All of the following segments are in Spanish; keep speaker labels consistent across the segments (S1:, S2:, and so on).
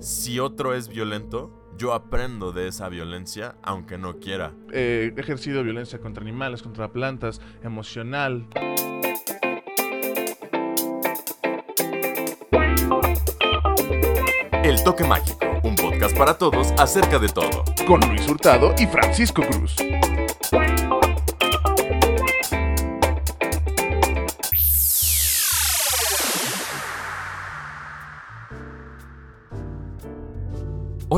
S1: Si otro es violento, yo aprendo de esa violencia aunque no quiera.
S2: Eh, he ejercido violencia contra animales, contra plantas, emocional.
S1: El Toque Mágico, un podcast para todos acerca de todo.
S2: Con Luis Hurtado y Francisco Cruz.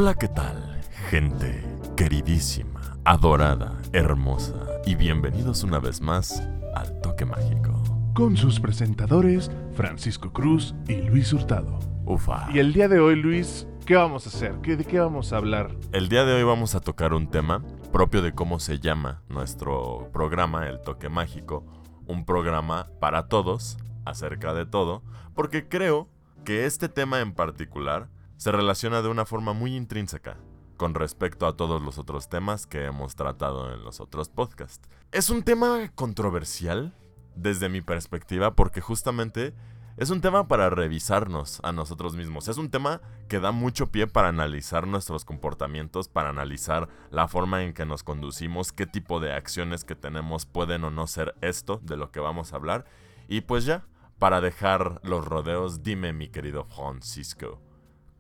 S1: Hola, ¿qué tal? Gente queridísima, adorada, hermosa y bienvenidos una vez más al Toque Mágico.
S2: Con sus presentadores Francisco Cruz y Luis Hurtado.
S1: Ufa.
S2: Y el día de hoy, Luis, ¿qué vamos a hacer? ¿Qué, ¿De qué vamos a hablar?
S1: El día de hoy vamos a tocar un tema propio de cómo se llama nuestro programa, El Toque Mágico. Un programa para todos, acerca de todo, porque creo que este tema en particular se relaciona de una forma muy intrínseca con respecto a todos los otros temas que hemos tratado en los otros podcasts. Es un tema controversial desde mi perspectiva porque justamente es un tema para revisarnos a nosotros mismos. Es un tema que da mucho pie para analizar nuestros comportamientos, para analizar la forma en que nos conducimos, qué tipo de acciones que tenemos pueden o no ser esto de lo que vamos a hablar. Y pues ya, para dejar los rodeos, dime mi querido Francisco.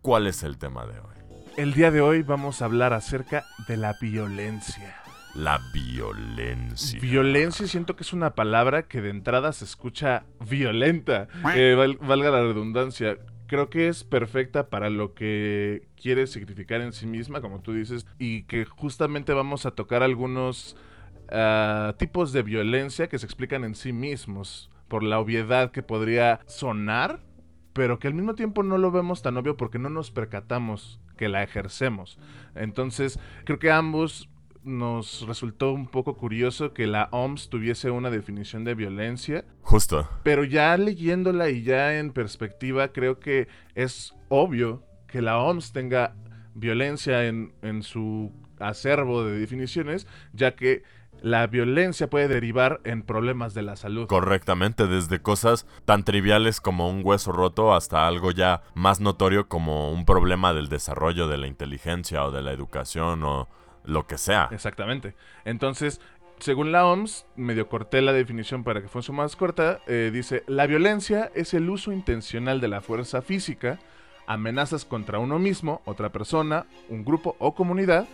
S1: ¿Cuál es el tema de hoy?
S2: El día de hoy vamos a hablar acerca de la violencia.
S1: La violencia.
S2: Violencia siento que es una palabra que de entrada se escucha violenta, eh, val- valga la redundancia. Creo que es perfecta para lo que quiere significar en sí misma, como tú dices, y que justamente vamos a tocar algunos ah, tipos de violencia que se explican en sí mismos, por la obviedad que podría sonar, pero que al mismo tiempo no lo vemos tan obvio porque no nos percatamos que la ejercemos. Entonces, creo que ambos nos resultó un poco curioso que la OMS tuviese una definición de violencia,
S1: Justo.
S2: pero ya leyéndola y ya en perspectiva, creo que es obvio que la OMS tenga violencia en, en su acervo de definiciones, ya que la violencia puede derivar en problemas de la salud.
S1: Correctamente, desde cosas tan triviales como un hueso roto hasta algo ya más notorio como un problema del desarrollo de la inteligencia o de la educación o lo que sea.
S2: Exactamente. Entonces, según la OMS, medio corté la definición para que fuese más corta, eh, dice, la violencia es el uso intencional de la fuerza física, amenazas contra uno mismo, otra persona, un grupo o comunidad,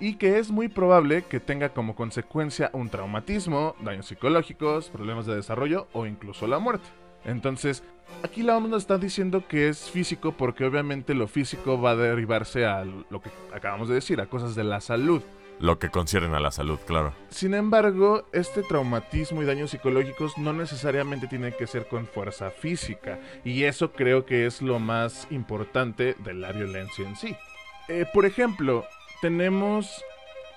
S2: y que es muy probable que tenga como consecuencia un traumatismo, daños psicológicos, problemas de desarrollo o incluso la muerte. Entonces, aquí la OMS nos está diciendo que es físico porque obviamente lo físico va a derivarse a lo que acabamos de decir, a cosas de la salud.
S1: Lo que concierne a la salud, claro.
S2: Sin embargo, este traumatismo y daños psicológicos no necesariamente tienen que ser con fuerza física, y eso creo que es lo más importante de la violencia en sí. Eh, por ejemplo, tenemos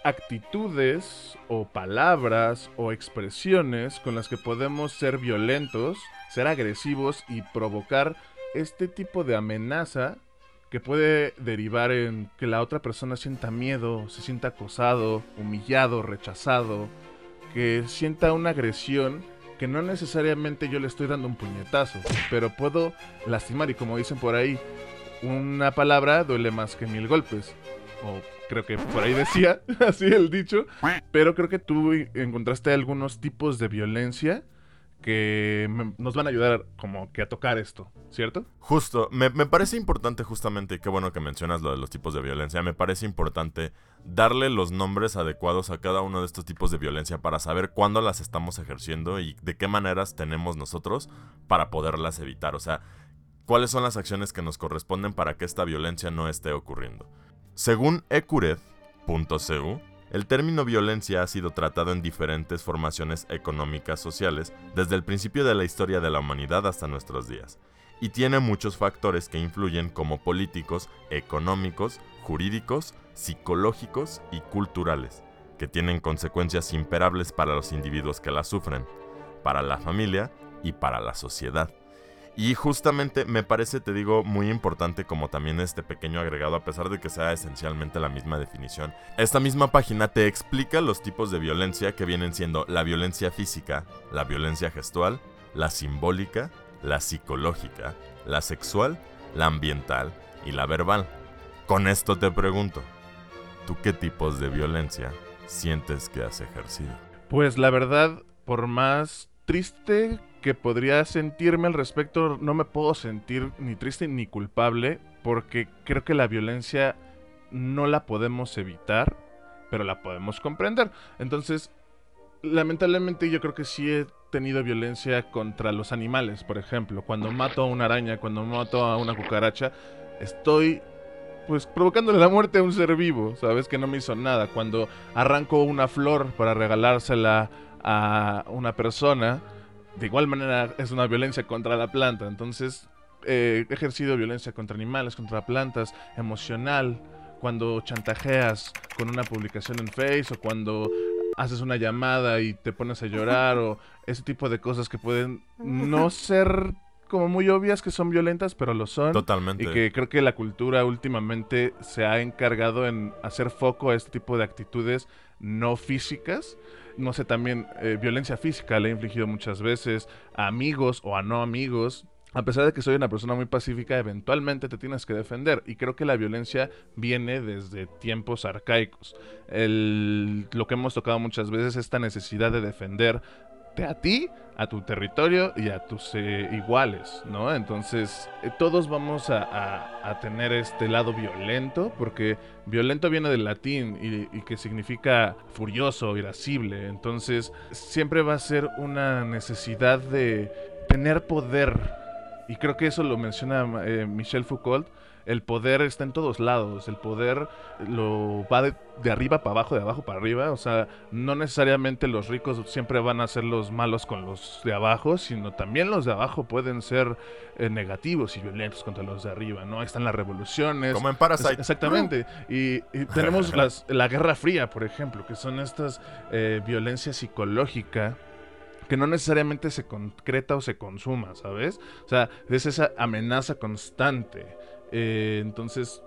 S2: actitudes o palabras o expresiones con las que podemos ser violentos, ser agresivos y provocar este tipo de amenaza que puede derivar en que la otra persona sienta miedo, se sienta acosado, humillado, rechazado, que sienta una agresión que no necesariamente yo le estoy dando un puñetazo, pero puedo lastimar y como dicen por ahí, una palabra duele más que mil golpes. O creo que por ahí decía, así el dicho, pero creo que tú encontraste algunos tipos de violencia que nos van a ayudar como que a tocar esto, ¿cierto?
S1: Justo, me, me parece importante justamente, y qué bueno que mencionas lo de los tipos de violencia, me parece importante darle los nombres adecuados a cada uno de estos tipos de violencia para saber cuándo las estamos ejerciendo y de qué maneras tenemos nosotros para poderlas evitar. O sea, cuáles son las acciones que nos corresponden para que esta violencia no esté ocurriendo. Según ecured.cu, el término violencia ha sido tratado en diferentes formaciones económicas sociales desde el principio de la historia de la humanidad hasta nuestros días, y tiene muchos factores que influyen como políticos, económicos, jurídicos, psicológicos y culturales, que tienen consecuencias imperables para los individuos que la sufren, para la familia y para la sociedad. Y justamente me parece, te digo, muy importante como también este pequeño agregado, a pesar de que sea esencialmente la misma definición. Esta misma página te explica los tipos de violencia que vienen siendo la violencia física, la violencia gestual, la simbólica, la psicológica, la sexual, la ambiental y la verbal. Con esto te pregunto, ¿tú qué tipos de violencia sientes que has ejercido?
S2: Pues la verdad, por más triste que podría sentirme al respecto, no me puedo sentir ni triste ni culpable porque creo que la violencia no la podemos evitar, pero la podemos comprender. Entonces, lamentablemente yo creo que sí he tenido violencia contra los animales, por ejemplo. Cuando mato a una araña, cuando mato a una cucaracha, estoy pues provocándole la muerte a un ser vivo, ¿sabes? Que no me hizo nada. Cuando arranco una flor para regalársela a una persona, de igual manera es una violencia contra la planta. Entonces, he ejercido violencia contra animales, contra plantas, emocional, cuando chantajeas con una publicación en Facebook o cuando haces una llamada y te pones a llorar o ese tipo de cosas que pueden no ser como muy obvias que son violentas, pero lo son.
S1: Totalmente.
S2: Y que creo que la cultura últimamente se ha encargado en hacer foco a este tipo de actitudes no físicas. No sé, también eh, violencia física le he infligido muchas veces a amigos o a no amigos a pesar de que soy una persona muy pacífica, eventualmente te tienes que defender. Y creo que la violencia viene desde tiempos arcaicos. lo que hemos tocado muchas veces, esta necesidad de a ti, a tu territorio y a tus eh, iguales, ¿no? Entonces, eh, todos vamos a, tener este lado violento, porque violento viene del latín y, y que significa furioso, irascible. Entonces, siempre va a ser una necesidad de tener poder y creo que eso lo menciona eh, Michel Foucault. El poder está en todos lados. El poder lo va de, arriba para abajo, de abajo para arriba. O sea, no necesariamente los ricos siempre van a ser los malos con los de abajo, sino también los de abajo pueden ser eh, negativos y violentos contra los de arriba, ¿no? Ahí están las revoluciones.
S1: Como en Parasite.
S2: exactamente. Y, tenemos la Guerra Fría, por ejemplo, que son estas eh, violencia psicológica que no necesariamente se concreta o se consuma, ¿sabes? O sea, es esa amenaza constante. Eh, entonces,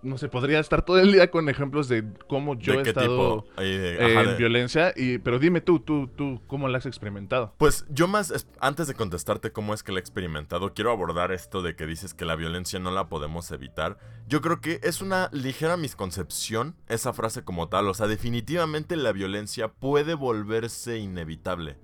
S2: no sé, podría estar todo el día con ejemplos de cómo yo he estado en violencia, y, pero dime tú, tú, tú, ¿cómo la has experimentado?
S1: Pues yo más, antes de contestarte cómo es que la he experimentado, quiero abordar esto de que dices que la violencia no la podemos evitar. Yo creo que es una ligera misconcepción esa frase como tal, o sea, definitivamente la violencia puede volverse inevitable,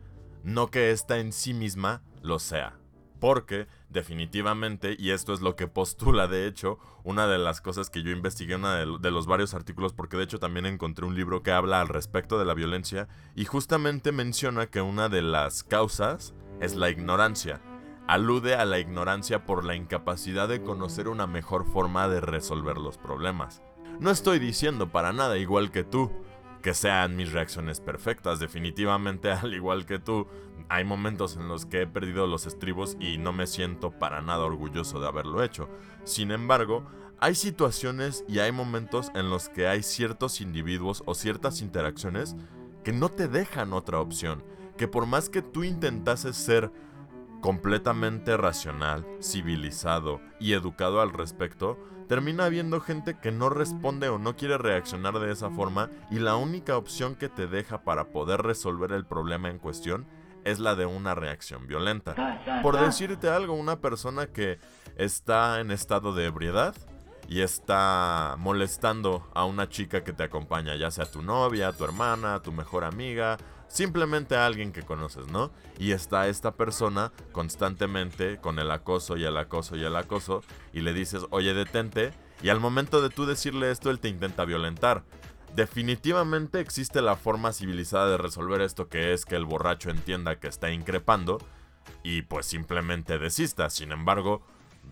S1: no que esta en sí misma lo sea. Porque definitivamente, y esto es lo que postula de hecho, una de las cosas que yo investigué, uno de, de, los varios artículos, porque de hecho también encontré un libro que habla al respecto de la violencia, y justamente menciona que una de las causas es la ignorancia. Alude a la ignorancia por la incapacidad de conocer una mejor forma de resolver los problemas. No estoy diciendo para nada igual que tú, que sean mis reacciones perfectas. Definitivamente, al igual que tú, hay momentos en los que he perdido los estribos y no me siento para nada orgulloso de haberlo hecho. Sin embargo, hay situaciones y hay momentos en los que hay ciertos individuos o ciertas interacciones que no te dejan otra opción. Que por más que tú intentases ser completamente racional, civilizado y educado al respecto, termina habiendo gente que no responde o no quiere reaccionar de esa forma y la única opción que te deja para poder resolver el problema en cuestión es la de una reacción violenta. Por decirte algo, una persona que está en estado de ebriedad y está molestando a una chica que te acompaña, ya sea tu novia, tu hermana, tu mejor amiga, simplemente a alguien que conoces, ¿no? Y está esta persona constantemente con el acoso y el acoso y el acoso y le dices, oye, detente, y al momento de tú decirle esto, él te intenta violentar. Definitivamente existe la forma civilizada de resolver esto que es que el borracho entienda que está increpando y pues simplemente desista. Sin embargo,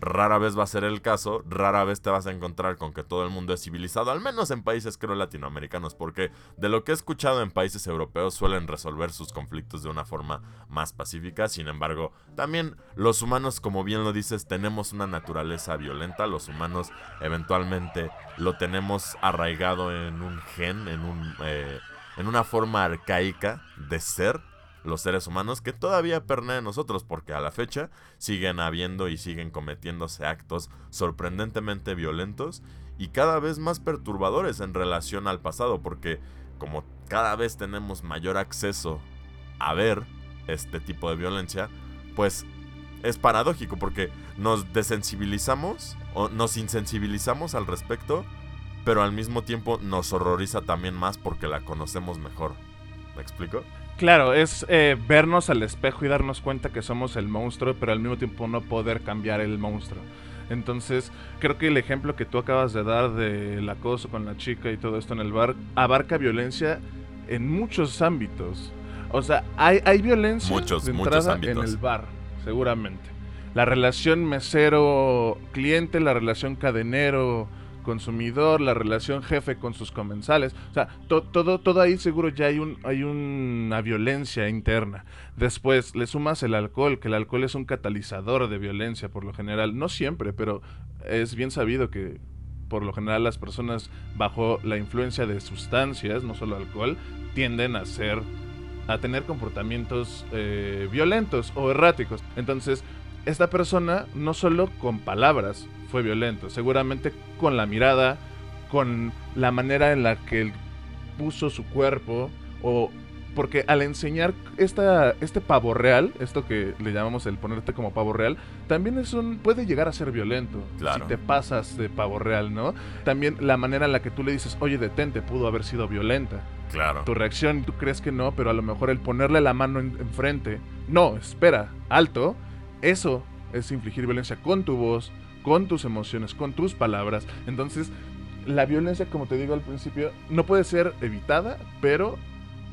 S1: Rara vez va a ser el caso, rara vez te vas a encontrar con que todo el mundo es civilizado, al menos en países creo latinoamericanos, porque de lo que he escuchado en países europeos suelen resolver sus conflictos de una forma más pacífica, sin embargo, también los humanos, como bien lo dices, tenemos una naturaleza violenta, los humanos eventualmente lo tenemos arraigado en un gen, en, un, eh, en una forma arcaica de ser, los seres humanos que todavía pernean nosotros porque a la fecha siguen habiendo y siguen cometiéndose actos sorprendentemente violentos y cada vez más perturbadores en relación al pasado porque como cada vez tenemos mayor acceso a ver este tipo de violencia, pues es paradójico porque nos desensibilizamos o nos insensibilizamos al respecto, pero al mismo tiempo nos horroriza también más porque la conocemos mejor. ¿Me explico?
S2: Claro, es eh, vernos al espejo y darnos cuenta que somos el monstruo, pero al mismo tiempo no poder cambiar el monstruo. Entonces, creo que el ejemplo que tú acabas de dar del acoso con la chica y todo esto en el bar abarca violencia en muchos ámbitos. O sea, hay, hay violencia
S1: Muchos,
S2: de
S1: muchos
S2: entrada
S1: ámbitos.
S2: en el bar, seguramente. La relación mesero-cliente, la relación cadenero consumidor, la relación jefe con sus comensales, o sea, to- todo, todo ahí seguro ya hay, un, hay una violencia interna. Después le sumas el alcohol, que el alcohol es un catalizador de violencia por lo general, no siempre, pero es bien sabido que por lo general las personas bajo la influencia de sustancias, no solo alcohol, tienden a ser, a tener comportamientos eh, violentos o erráticos. Entonces, esta persona no solo con palabras fue violento, seguramente con la mirada, con la manera en la que él puso su cuerpo o porque al enseñar esta, este pavo real, esto que le llamamos el ponerte como pavo real, también es un puede llegar a ser violento
S1: Claro.
S2: si te pasas de pavo real, ¿no? También la manera en la que tú le dices, "Oye, detente", pudo haber sido violenta
S1: Claro.
S2: tu reacción, tú crees que no, pero a lo mejor el ponerle la mano en- enfrente, no, espera, alto, eso es infligir violencia con tu voz, con tus emociones, con tus palabras. Entonces, la violencia, como te digo al principio, no puede ser evitada, pero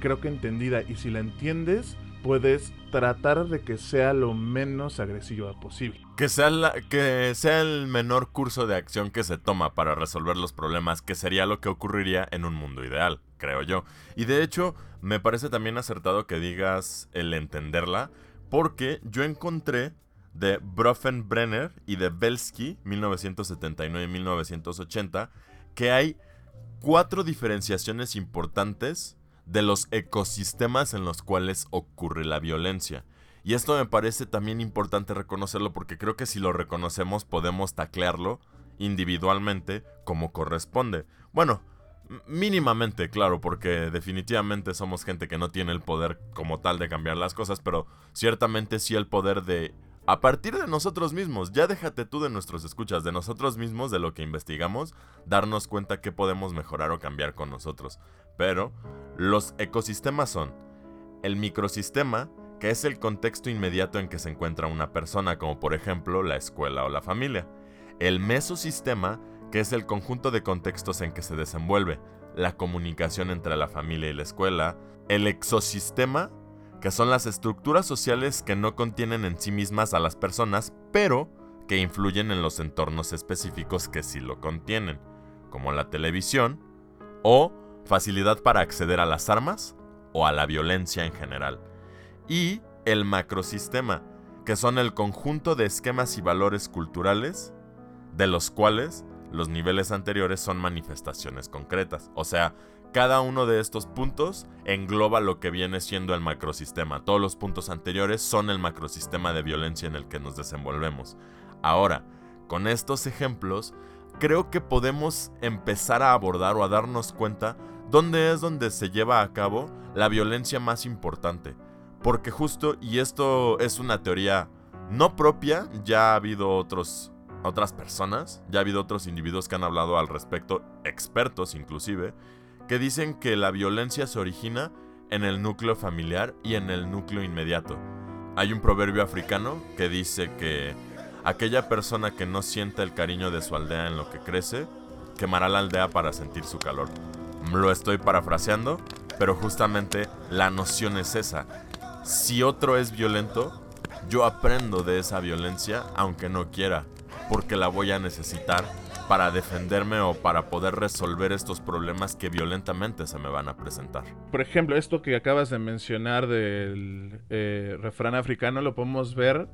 S2: creo que entendida. Y si la entiendes, puedes tratar de que sea lo menos agresiva posible.
S1: Que sea, la- que sea el menor curso de acción que se toma para resolver los problemas, que sería lo que ocurriría en un mundo ideal, creo yo. Y de hecho, me parece también acertado que digas el entenderla, porque yo encontré de Brenner y de Belsky, 1979 y 1980, que hay cuatro diferenciaciones importantes de los ecosistemas en los cuales ocurre la violencia. Y esto me parece también importante reconocerlo porque creo que si lo reconocemos podemos taclearlo individualmente como corresponde. Bueno, mínimamente, claro, porque definitivamente somos gente que no tiene el poder como tal de cambiar las cosas, pero ciertamente sí el poder de... A partir de nosotros mismos, ya déjate tú de nuestros escuchas, de nosotros mismos, de lo que investigamos, darnos cuenta que podemos mejorar o cambiar con nosotros. Pero los ecosistemas son el microsistema, que es el contexto inmediato en que se encuentra una persona, como por ejemplo la escuela o la familia. El mesosistema, que es el conjunto de contextos en que se desenvuelve la comunicación entre la familia y la escuela. El exosistema, que son las estructuras sociales que no contienen en sí mismas a las personas, pero que influyen en los entornos específicos que sí lo contienen, como la televisión o facilidad para acceder a las armas o a la violencia en general. Y el macrosistema, que son el conjunto de esquemas y valores culturales de los cuales los niveles anteriores son manifestaciones concretas. O sea, cada uno de estos puntos engloba lo que viene siendo el macrosistema. Todos los puntos anteriores son el macrosistema de violencia en el que nos desenvolvemos. Ahora, con estos ejemplos, creo que podemos empezar a abordar o a darnos cuenta dónde es donde se lleva a cabo la violencia más importante. Porque justo, y esto es una teoría no propia, ya ha habido otros, otras personas, ya ha habido otros individuos que han hablado al respecto, expertos inclusive, que dicen que la violencia se origina en el núcleo familiar y en el núcleo inmediato. Hay un proverbio africano que dice que aquella persona que no sienta el cariño de su aldea en lo que crece, quemará la aldea para sentir su calor. Lo estoy parafraseando, pero justamente la noción es esa. Si otro es violento, yo aprendo de esa violencia aunque no quiera, porque la voy a necesitar para defenderme o para poder resolver estos problemas que violentamente se me van a presentar.
S2: Por ejemplo, esto que acabas de mencionar del eh, refrán africano lo podemos ver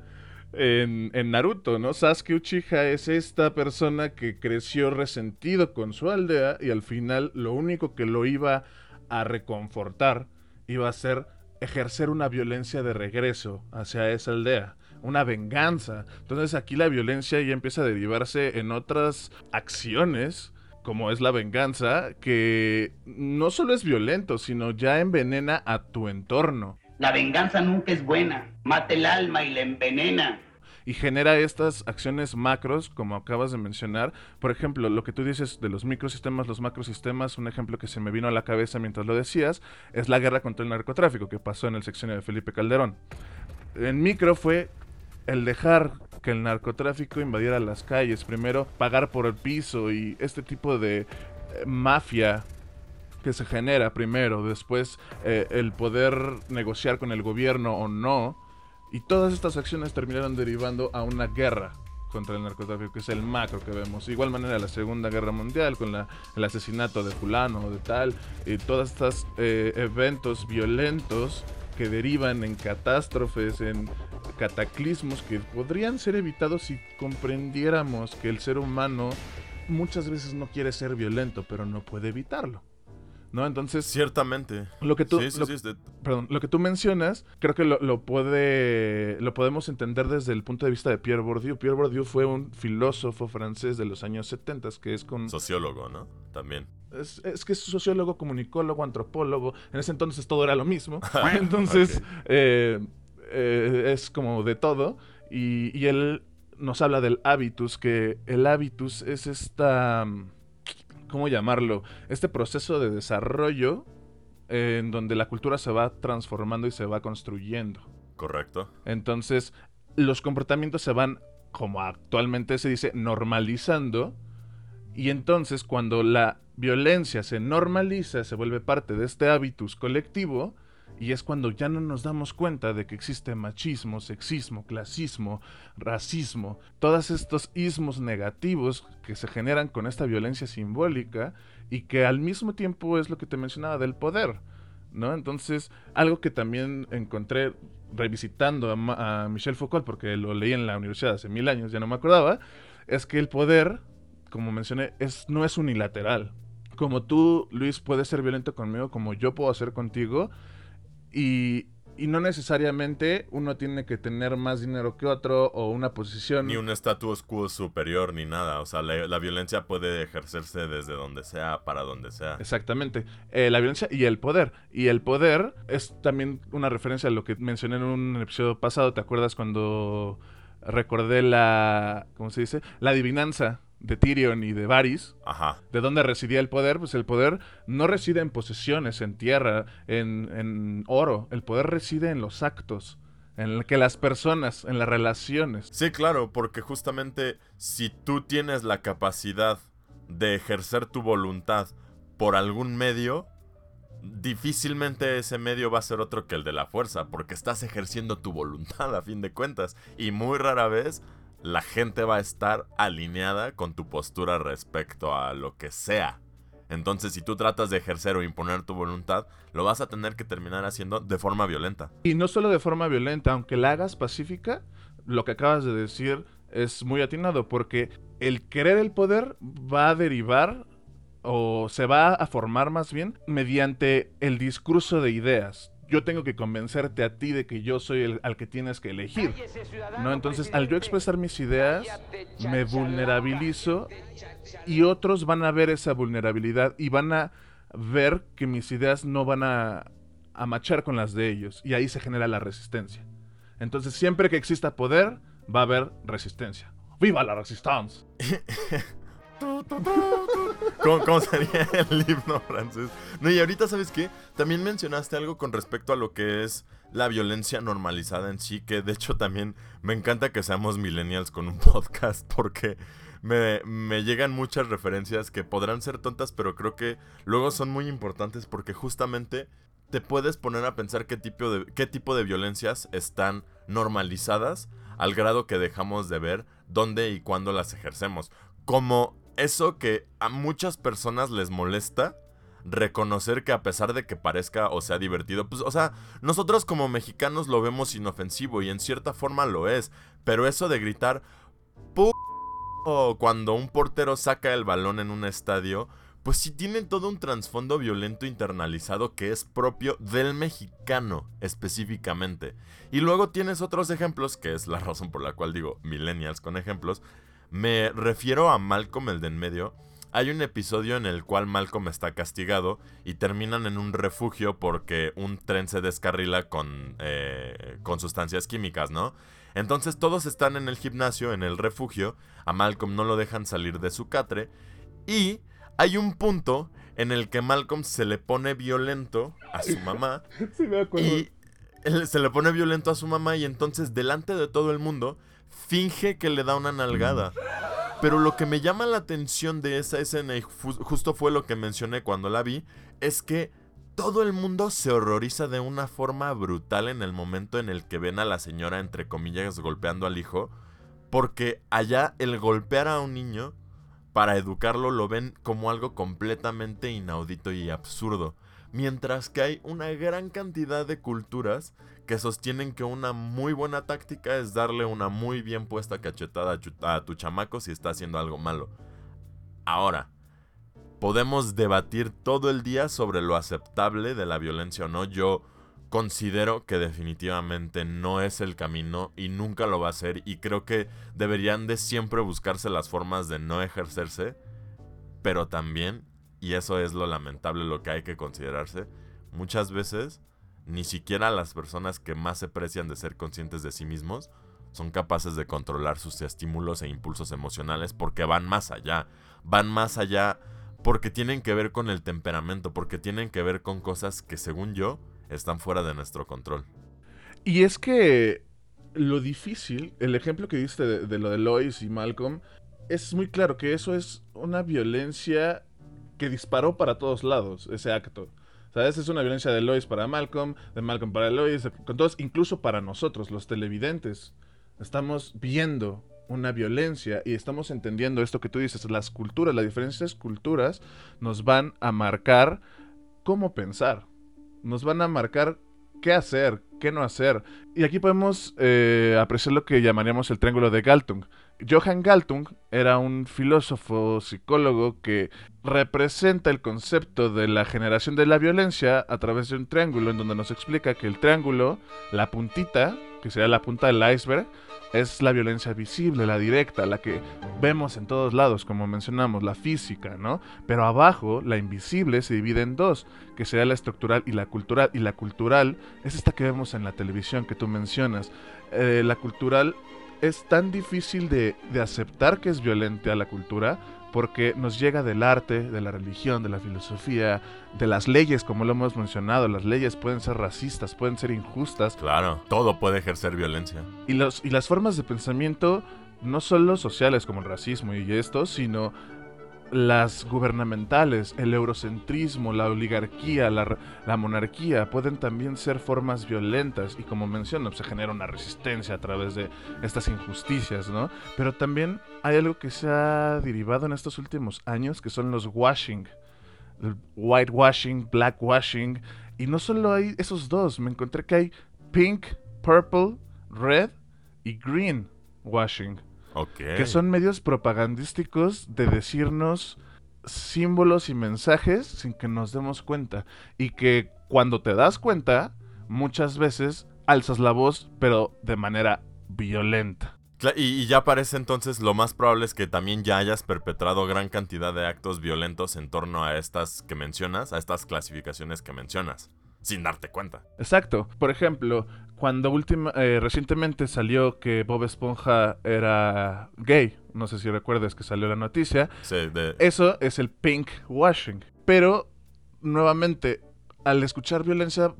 S2: en, en Naruto, ¿no? Sasuke Uchiha es esta persona que creció resentido con su aldea y al final lo único que lo iba a reconfortar iba a ser ejercer una violencia de regreso hacia esa aldea, una venganza. Entonces aquí la violencia ya empieza a derivarse en otras acciones como es la venganza, que no solo es violento, sino ya envenena a tu entorno.
S3: La venganza nunca es buena. Mata el alma y la envenena.
S2: y genera estas acciones macros, como acabas de mencionar. Por ejemplo, lo que tú dices de los microsistemas, los macrosistemas, un ejemplo que se me vino a la cabeza mientras lo decías, es la guerra contra el narcotráfico que pasó en el sexenio de Felipe Calderón. En micro fue el dejar que el narcotráfico invadiera las calles, primero pagar por el piso y este tipo de eh, mafia que se genera primero, después eh, el poder negociar con el gobierno o no, y todas estas acciones terminaron derivando a una guerra contra el narcotráfico, que es el macro que vemos. De igual manera la Segunda Guerra Mundial, con la, el asesinato de fulano o de tal, y todos estos eh, eventos violentos que derivan en catástrofes, en cataclismos que podrían ser evitados si comprendiéramos que el ser humano muchas veces no quiere ser violento, pero no puede evitarlo. ¿No? Entonces.
S1: Ciertamente.
S2: Lo que tú.
S1: Sí, sí,
S2: lo-
S1: sí,
S2: Perdón, lo que tú mencionas, creo que lo, lo puede. lo podemos entender desde el punto de vista de Pierre Bourdieu. Pierre Bourdieu fue un filósofo francés de los años 70, que es con.
S1: sociólogo, ¿no? También.
S2: Es, es que es sociólogo, comunicólogo, antropólogo. En ese entonces todo era lo mismo. Entonces, eh, eh, es como de todo. Y, y él nos habla del hábitus, que el hábitus es esta... mm, ¿Cómo llamarlo? Este proceso de desarrollo eh, en donde la cultura se va transformando y se va construyendo.
S1: Correcto.
S2: Entonces, los comportamientos se van, como actualmente se dice, normalizando. Y entonces, cuando la violencia se normaliza, se vuelve parte de este hábitus colectivo, y es cuando ya no nos damos cuenta de que existe machismo, sexismo, clasismo, racismo, todos estos ismos negativos que se generan con esta violencia simbólica y que al mismo tiempo es lo que te mencionaba del poder. ¿no? Entonces, algo que también encontré revisitando a, Michel Foucault, porque lo leí en la universidad hace mil años, ya no me acordaba, es que el poder, como mencioné, es, no es unilateral. Como tú, Luis, puedes ser violento conmigo, como yo puedo hacer contigo, y, y no necesariamente uno tiene que tener más dinero que otro o una posición.
S1: Ni un status quo superior ni nada. O sea, la, la violencia puede ejercerse desde donde sea, para donde sea.
S2: Exactamente. Eh, la violencia y el poder. Y el poder es también una referencia a lo que mencioné en un episodio pasado. ¿Te acuerdas cuando recordé la. ¿Cómo se dice? La adivinanza de Tyrion y de Varys.
S1: Ajá.
S2: ¿De dónde residía el poder? Pues el poder no reside en posesiones, en tierra, en, en oro. El poder reside en los actos. En el que las personas, en las relaciones.
S1: Sí, claro, porque justamente si tú tienes la capacidad de ejercer tu voluntad por algún medio, difícilmente ese medio va a ser otro que el de la fuerza, porque estás ejerciendo tu voluntad a fin de cuentas. Y muy rara vez la gente va a estar alineada con tu postura respecto a lo que sea. Entonces, si tú tratas de ejercer o imponer tu voluntad, lo vas a tener que terminar haciendo de forma violenta.
S2: Y no solo de forma violenta, aunque la hagas pacífica, lo que acabas de decir es muy atinado, porque el querer el poder va a derivar o se va a formar más bien mediante el discurso de ideas. Yo tengo que convencerte a ti de que yo soy el al que tienes que elegir. ¿no? Entonces, al yo expresar mis ideas, me vulnerabilizo y otros van a ver esa vulnerabilidad y van a ver que mis ideas no van a, a machar con las de ellos y ahí se genera la resistencia. Entonces, siempre que exista poder, va a haber resistencia. ¡Viva la resistencia!
S1: ¿Cómo, sería el himno francés? No, y ahorita, ¿sabes qué? También mencionaste algo con respecto a lo que es la violencia normalizada en sí, que de hecho también me encanta que seamos millennials con un podcast, porque me, me llegan muchas referencias que podrán ser tontas, pero creo que luego son muy importantes porque justamente te puedes poner a pensar qué tipo de, qué tipo de violencias están normalizadas al grado que dejamos de ver dónde y cuándo las ejercemos. Como eso que a muchas personas les molesta reconocer que a pesar de que parezca o sea divertido, pues, o sea, nosotros como mexicanos lo vemos inofensivo y en cierta forma lo es, pero eso de gritar o cuando un portero saca el balón en un estadio, pues sí tienen todo un trasfondo violento internalizado que es propio del mexicano específicamente. Y luego tienes otros ejemplos, que es la razón por la cual digo millennials con ejemplos. Me refiero a Malcolm el de en medio. Hay un episodio en el cual Malcolm está castigado y terminan en un refugio porque un tren se descarrila con, eh, con sustancias químicas, ¿no? Entonces todos están en el gimnasio, en el refugio, a Malcolm no lo dejan salir de su catre y hay un punto en el que Malcolm se le pone violento a su mamá
S2: Sí, me acuerdo.
S1: y se le pone violento a su mamá y entonces delante de todo el mundo finge que le da una nalgada. Pero lo que me llama la atención de esa escena, y justo fue lo que mencioné cuando la vi, es que todo el mundo se horroriza de una forma brutal en el momento en el que ven a la señora, entre comillas, golpeando al hijo. Porque allá el golpear a un niño para educarlo lo ven como algo completamente inaudito y absurdo. Mientras que hay una gran cantidad de culturas que sostienen que una muy buena táctica es darle una muy bien puesta cachetada a, tu chamaco si está haciendo algo malo. Ahora, podemos debatir todo el día sobre lo aceptable de la violencia o no. Yo considero que definitivamente no es el camino y nunca lo va a ser y creo que deberían de siempre buscarse las formas de no ejercerse, pero también, y eso es lo lamentable, lo que hay que considerarse, muchas veces ni siquiera las personas que más se precian de ser conscientes de sí mismos son capaces de controlar sus estímulos e impulsos emocionales porque van más allá, van más allá porque tienen que ver con el temperamento, porque tienen que ver con cosas que según yo están fuera de nuestro control.
S2: Y es que lo difícil, el ejemplo que diste de, de lo de Lois y Malcolm, es muy claro que eso es una violencia que disparó para todos lados, ese acto. ¿Sabes? Es una violencia de Lois para Malcolm, de Malcolm para Lois, con todos, incluso para nosotros, los televidentes. Estamos viendo una violencia y estamos entendiendo esto que tú dices, las culturas, las diferentes culturas nos van a marcar cómo pensar, nos van a marcar qué hacer, qué no hacer. Y aquí podemos eh, apreciar lo que llamaríamos el triángulo de Galtung. Johann Galtung era un filósofo psicólogo que representa el concepto de la generación de la violencia a través de un triángulo en donde nos explica que el triángulo, la puntita, que sería la punta del iceberg, es la violencia visible, la directa, la que vemos en todos lados, como mencionamos, la física, ¿no? Pero abajo, la invisible se divide en dos, que sería la estructural y la cultural. Y la cultural es esta que vemos en la televisión que tú mencionas. Eh, la cultural es tan difícil de, de aceptar que es violenta la cultura porque nos llega del arte, de la religión, de la filosofía, de las leyes, como lo hemos mencionado. Las leyes pueden ser racistas, pueden ser injustas,
S1: Claro, todo puede ejercer violencia.
S2: y, los, y las formas de pensamiento, no solo sociales como el racismo y esto, sino las gubernamentales, el eurocentrismo, la oligarquía, la, la monarquía, pueden también ser formas violentas y como menciono, se genera una resistencia a través de estas injusticias, ¿no? Pero también hay algo que se ha derivado en estos últimos años, que son los washing, el whitewashing, blackwashing, y no solo hay esos dos, me encontré que hay pink, purple, red y green washing, Que son medios propagandísticos de decirnos símbolos y mensajes sin que nos demos cuenta y que cuando te das cuenta muchas veces alzas la voz pero de manera violenta.
S1: Y, y ya parece entonces lo más probable es que también ya hayas perpetrado gran cantidad de actos violentos en torno a estas que mencionas, a estas clasificaciones que mencionas, sin darte cuenta.
S2: Exacto. Por ejemplo, cuando última, eh, recientemente salió que Bob Esponja era gay, no sé si recuerdas que salió la noticia,
S1: Sí, de-
S2: Eso es el pink washing. Pero, nuevamente, al escuchar violencia,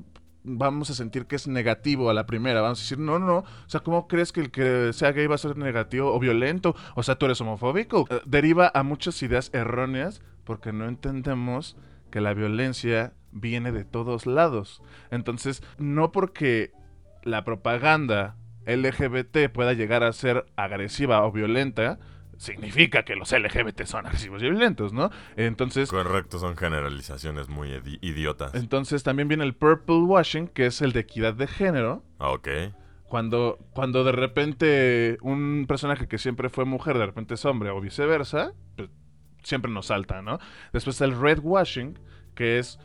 S2: vamos a sentir que es negativo a la primera. Vamos a decir, no, no, no. O sea, ¿cómo crees que el que sea gay va a ser negativo o violento? O sea, tú eres homofóbico. Eh, deriva a muchas ideas erróneas porque no entendemos que la violencia viene de todos lados. Entonces, no porque la propaganda LGBT pueda llegar a ser agresiva o violenta, significa que los LGBT son agresivos y violentos, ¿no? Entonces,
S1: correcto, son generalizaciones muy idi- idiotas.
S2: entonces también viene el purple washing, que es el de equidad de género.
S1: Ah, Ok.
S2: Cuando, cuando de repente un personaje que siempre fue mujer, de repente es hombre o viceversa, pues, siempre nos salta, ¿no? Después está el red washing, que es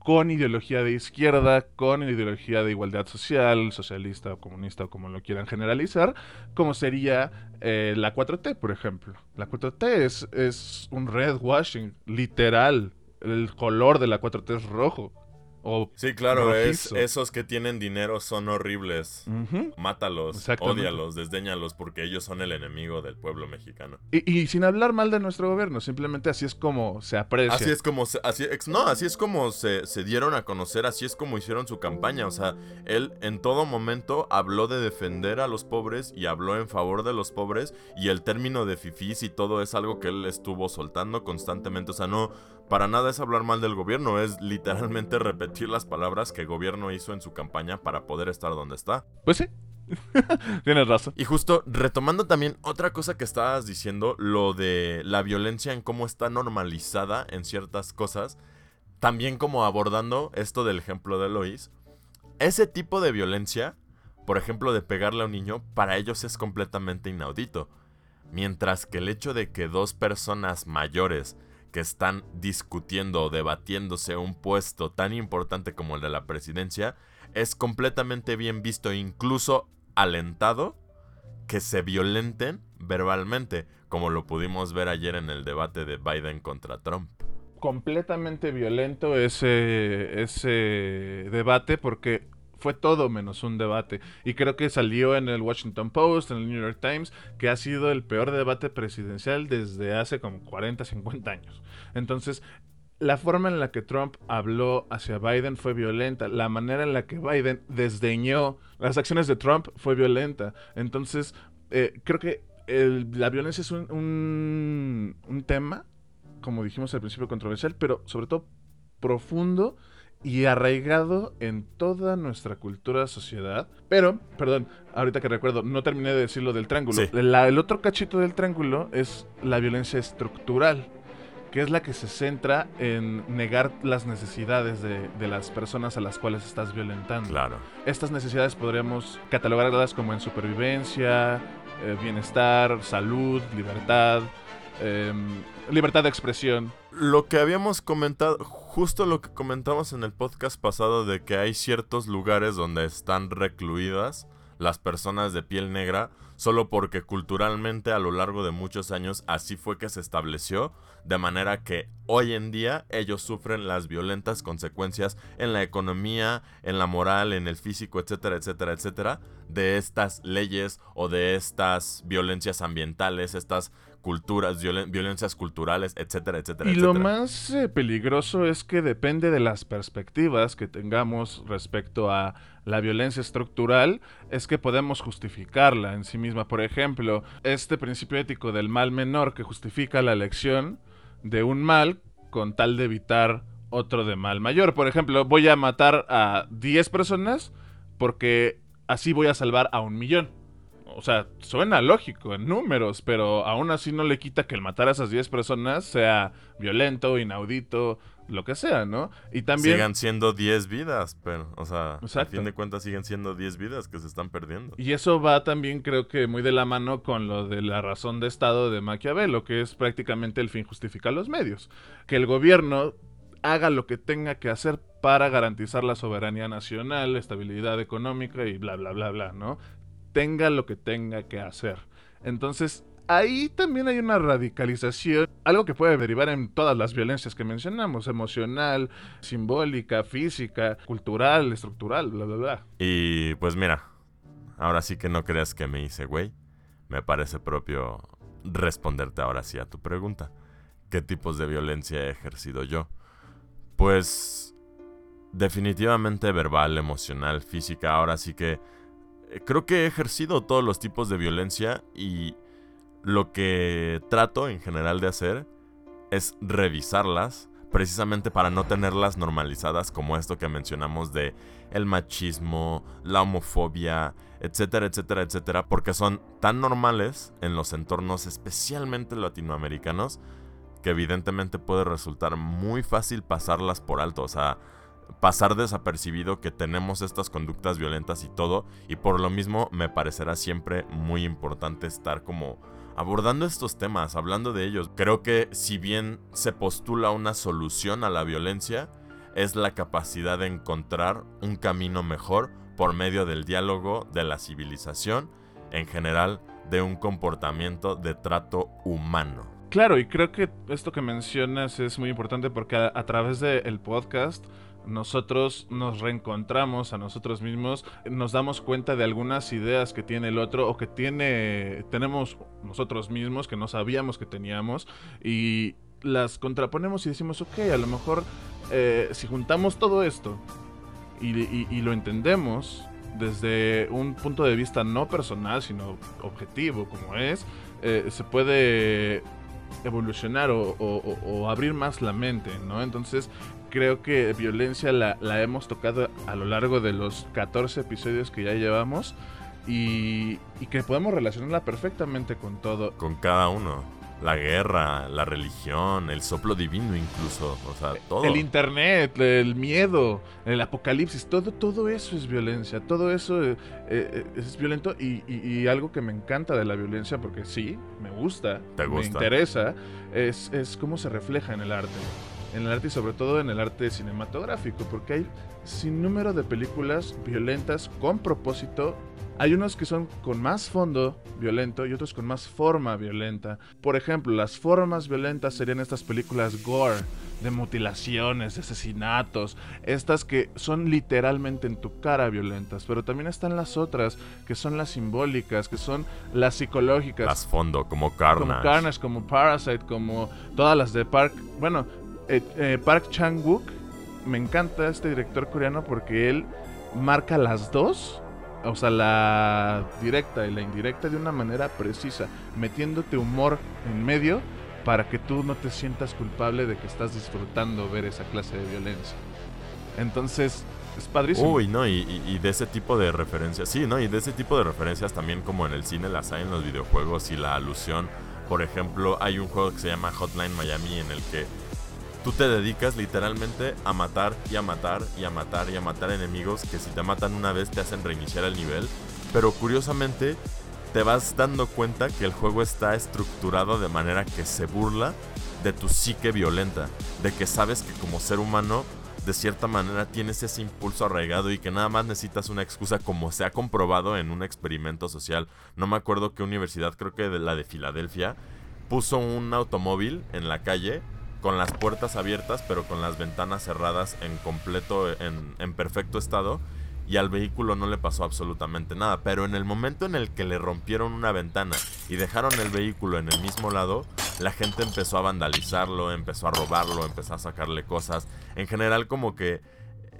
S2: con ideología de izquierda, con ideología de igualdad social, socialista o comunista o como lo quieran generalizar, como sería eh, la 4T, por ejemplo. La 4T es, es un red washing, literal. El color de la 4T es rojo. O
S1: Sí, claro, es, esos que tienen dinero son horribles. Mátalos,
S2: Exactamente.
S1: ódialos, desdéñalos porque ellos son el enemigo del pueblo mexicano.
S2: y, y sin hablar mal de nuestro gobierno, simplemente así es como se aprecia.
S1: Así es como se, así, no, así es como se, se dieron a conocer, así es como hicieron su campaña. O sea, él en todo momento habló de defender a los pobres y habló en favor de los pobres. Y el término de fifís y todo es algo que él estuvo soltando constantemente. O sea, no, para nada es hablar mal del gobierno, es literalmente repetir las palabras que el gobierno hizo en su campaña para poder estar donde está.
S2: Pues sí, tienes razón.
S1: Y justo retomando también otra cosa que estabas diciendo, lo de la violencia en cómo está normalizada en ciertas cosas, también como abordando esto del ejemplo de Lois, ese tipo de violencia, por ejemplo de pegarle a un niño, para ellos es completamente inaudito. Mientras que el hecho de que dos personas mayores que están discutiendo o debatiéndose un puesto tan importante como el de la presidencia, es completamente bien visto, incluso alentado, que se violenten verbalmente, como lo pudimos ver ayer en el debate de Biden contra Trump.
S2: completamente violento ese, ese debate porque fue todo menos un debate. Y creo que salió en el Washington Post, en el New York Times, que ha sido el peor debate presidencial desde hace como 40, 50 años. Entonces, la forma en la que Trump habló hacia Biden fue violenta. La manera en la que Biden desdeñó las acciones de Trump fue violenta. Entonces, eh, creo que la violencia es un tema como dijimos al principio, controversial, pero sobre todo profundo y arraigado en toda nuestra cultura, sociedad. Pero, perdón, ahorita que recuerdo, no terminé de decir lo del triángulo.
S1: Sí.
S2: La- el otro cachito del triángulo es la violencia estructural, que es la que se centra en negar las necesidades de, de las personas a las cuales estás violentando.
S1: Claro.
S2: Estas necesidades podríamos catalogarlas como en supervivencia, eh, bienestar, salud, libertad, em, libertad de expresión.
S1: Lo que habíamos comentado, justo lo que comentamos en el podcast pasado de que hay ciertos lugares donde están recluidas las personas de piel negra solo porque culturalmente a lo largo de muchos años así fue que se estableció, de manera que hoy en día ellos sufren las violentas consecuencias en la economía, en la moral, en el físico, etcétera, etcétera, etcétera, de estas leyes o de estas violencias ambientales, estas culturas, violen- violencias culturales, etcétera, etcétera,
S2: Y lo más eh, peligroso es que depende de las perspectivas que tengamos respecto a la violencia estructural, es que podemos justificarla en sí misma. Por ejemplo, este principio ético del mal menor que justifica la elección de un mal con tal de evitar otro de mal mayor. Por ejemplo, voy a matar a 10 personas porque así voy a salvar a un millón. O sea, suena lógico en números, pero aún así no le quita que el matar a esas 10 personas sea violento, inaudito, lo que sea, ¿no? Y también...
S1: Sigan siendo 10 vidas, pero, o sea, a
S2: Exacto.
S1: fin de cuentas siguen siendo 10 vidas que se están perdiendo.
S2: Y eso va también creo que muy de la mano con lo de la razón de Estado de Maquiavelo, que es prácticamente el fin justifica los medios. Que el gobierno haga lo que tenga que hacer para garantizar la soberanía nacional, estabilidad económica y bla, bla, bla, bla, ¿no? Tenga lo que tenga que hacer. Entonces, ahí también hay una radicalización, algo que puede derivar en todas las violencias que mencionamos, emocional, simbólica, física, cultural, estructural, bla, bla, bla.
S1: Y pues mira, ahora sí que no creas que me hice güey. Me parece propio responderte ahora sí a tu pregunta. ¿Qué tipos de violencia he ejercido yo? Pues definitivamente verbal, emocional, física. Ahora sí que creo que he ejercido todos los tipos de violencia y lo que trato en general de hacer es revisarlas precisamente para no tenerlas normalizadas como esto que mencionamos de el machismo, la homofobia, etcétera, etcétera, etcétera, porque son tan normales en los entornos especialmente latinoamericanos que evidentemente puede resultar muy fácil pasarlas por alto, o sea, pasar desapercibido que tenemos estas conductas violentas y todo, y por lo mismo me parecerá siempre muy importante estar como abordando estos temas, hablando de ellos. Creo que si bien se postula una solución a la violencia, es la capacidad de encontrar un camino mejor por medio del diálogo, de la civilización, en general, de un comportamiento de trato humano.
S2: Claro, y creo que esto que mencionas es muy importante porque a, través del podcast nosotros nos reencontramos a nosotros mismos, nos damos cuenta de algunas ideas que tiene el otro o que tiene tenemos nosotros mismos que no sabíamos que teníamos y las contraponemos y decimos, ok, a lo mejor eh, si juntamos todo esto y, lo entendemos desde un punto de vista no personal, sino objetivo, como es, eh, se puede evolucionar o, abrir más la mente, ¿no? Entonces creo que violencia la, la, hemos tocado a lo largo de los 14 episodios que ya llevamos y, y que podemos relacionarla perfectamente con todo.
S1: Con cada uno la guerra, la religión, el soplo divino incluso, o sea, todo.
S2: El internet, el miedo, el apocalipsis, todo, todo eso es violencia, todo eso eh, eh, es violento y, algo que me encanta de la violencia, porque sí, me gusta, me interesa, es, es cómo se refleja en el arte. En el arte y sobre todo en el arte cinematográfico, porque hay sin número de películas violentas con propósito hay unos que son con más fondo violento y otros con más forma violenta. Por ejemplo, las formas violentas serían estas películas gore, de mutilaciones, de asesinatos, estas que son literalmente en tu cara violentas, pero también están las otras, que son las simbólicas, que son las psicológicas.
S1: Las fondo, como Carnage.
S2: Como Carnage, como Parasite, como todas las de Park. Bueno, eh, eh, Park Chang-wook, me encanta este director coreano porque él marca las dos o sea, la directa y la indirecta de una manera precisa, metiéndote humor en medio para que tú no te sientas culpable de que estás disfrutando ver esa clase de violencia. Entonces, es padrísimo.
S1: Uy, no, y, y, de ese tipo de referencias, sí, ¿no? Y de ese tipo de referencias también como en el cine las hay en los videojuegos y la alusión. Por ejemplo, hay un juego que se llama Hotline Miami en el que tú te dedicas literalmente a matar y a matar y a matar y a matar enemigos que si te matan una vez te hacen reiniciar el nivel. Pero curiosamente te vas dando cuenta que el juego está estructurado de manera que se burla de tu psique violenta, de que sabes que como ser humano de cierta manera tienes ese impulso arraigado y que nada más necesitas una excusa como se ha comprobado en un experimento social. No me acuerdo qué universidad, creo que de la de Filadelfia, puso un automóvil en la calle con las puertas abiertas pero con las ventanas cerradas en completo, en, perfecto estado y al vehículo no le pasó absolutamente nada. Pero en el momento en el que le rompieron una ventana y dejaron el vehículo en el mismo lado, la gente empezó a vandalizarlo, empezó a robarlo, empezó a sacarle cosas. En general como que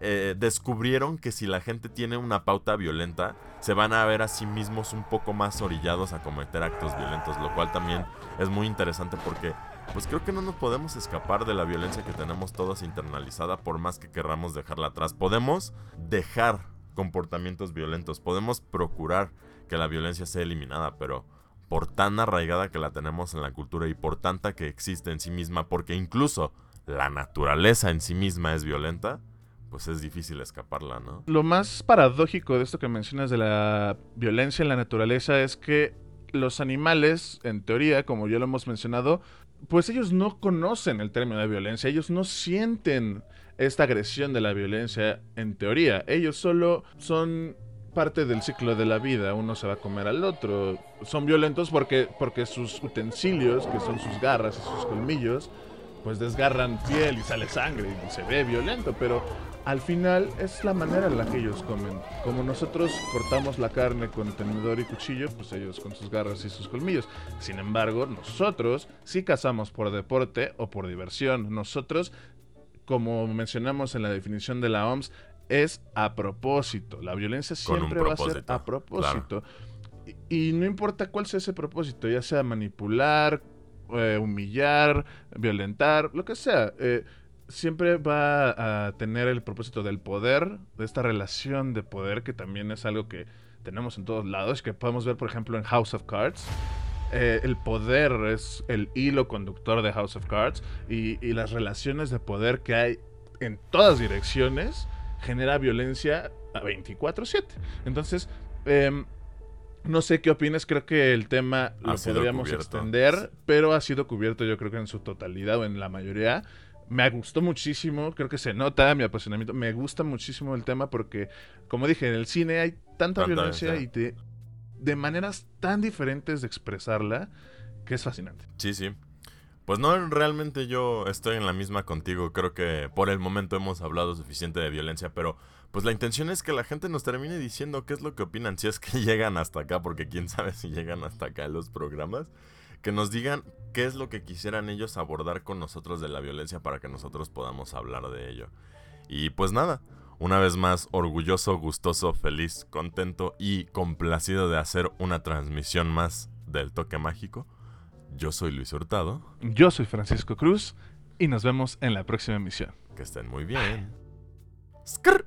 S1: eh, descubrieron que si la gente tiene una pauta violenta, se van a ver a sí mismos un poco más orillados a cometer actos violentos, lo cual también es muy interesante porque pues creo que no nos podemos escapar de la violencia que tenemos todos internalizada por más que querramos dejarla atrás. Podemos dejar comportamientos violentos, podemos procurar que la violencia sea eliminada, pero por tan arraigada que la tenemos en la cultura y por tanta que existe en sí misma, porque incluso la naturaleza en sí misma es violenta, pues es difícil escaparla, ¿no?
S2: Lo más paradójico de esto que mencionas de la violencia en la naturaleza es que los animales, en teoría, como ya lo hemos mencionado, pues ellos no conocen el término de violencia, ellos no sienten esta agresión de la violencia en teoría, ellos solo son parte del ciclo de la vida, uno se va a comer al otro, son violentos porque, porque sus utensilios, que son sus garras y sus colmillos, pues desgarran piel y sale sangre y se ve violento, pero al final es la manera en la que ellos comen. Como nosotros cortamos la carne con tenedor y cuchillo, pues ellos con sus garras y sus colmillos. Sin embargo, nosotros sí cazamos por deporte o por diversión. Nosotros, como mencionamos en la definición de la OMS, es a propósito. La violencia siempre va a ser a propósito. Y, no importa cuál sea ese propósito, ya sea manipular, eh, humillar, violentar, lo que sea. Eh, siempre va a tener el propósito del poder, de esta relación de poder que también es algo que tenemos en todos lados, que podemos ver por ejemplo en House of Cards. Eh, el poder es el hilo conductor de House of Cards y, las relaciones de poder que hay en todas direcciones genera violencia a 24/7. Entonces, em, no sé qué opinas, creo que el tema lo podríamos extender, pero ha sido cubierto yo creo que en su totalidad o en la mayoría me gustó muchísimo, creo que se nota mi apasionamiento, me gusta muchísimo el tema porque, como dije, en el cine hay tanta, violencia y de, de maneras tan diferentes de expresarla que es fascinante.
S1: Sí, sí. Pues no, realmente yo estoy en la misma contigo. Creo que por el momento hemos hablado suficiente de violencia, pero pues la intención es que la gente nos termine diciendo qué es lo que opinan, si es que llegan hasta acá, porque quién sabe si llegan hasta acá los programas. Que nos digan qué es lo que quisieran ellos abordar con nosotros de la violencia para que nosotros podamos hablar de ello. Y pues nada, una vez más, orgulloso, gustoso, feliz, contento y complacido de hacer una transmisión más del toque mágico. Yo soy Luis Hurtado.
S2: Yo soy Francisco Cruz y nos vemos en la próxima emisión.
S1: Que estén muy bien. Skrr.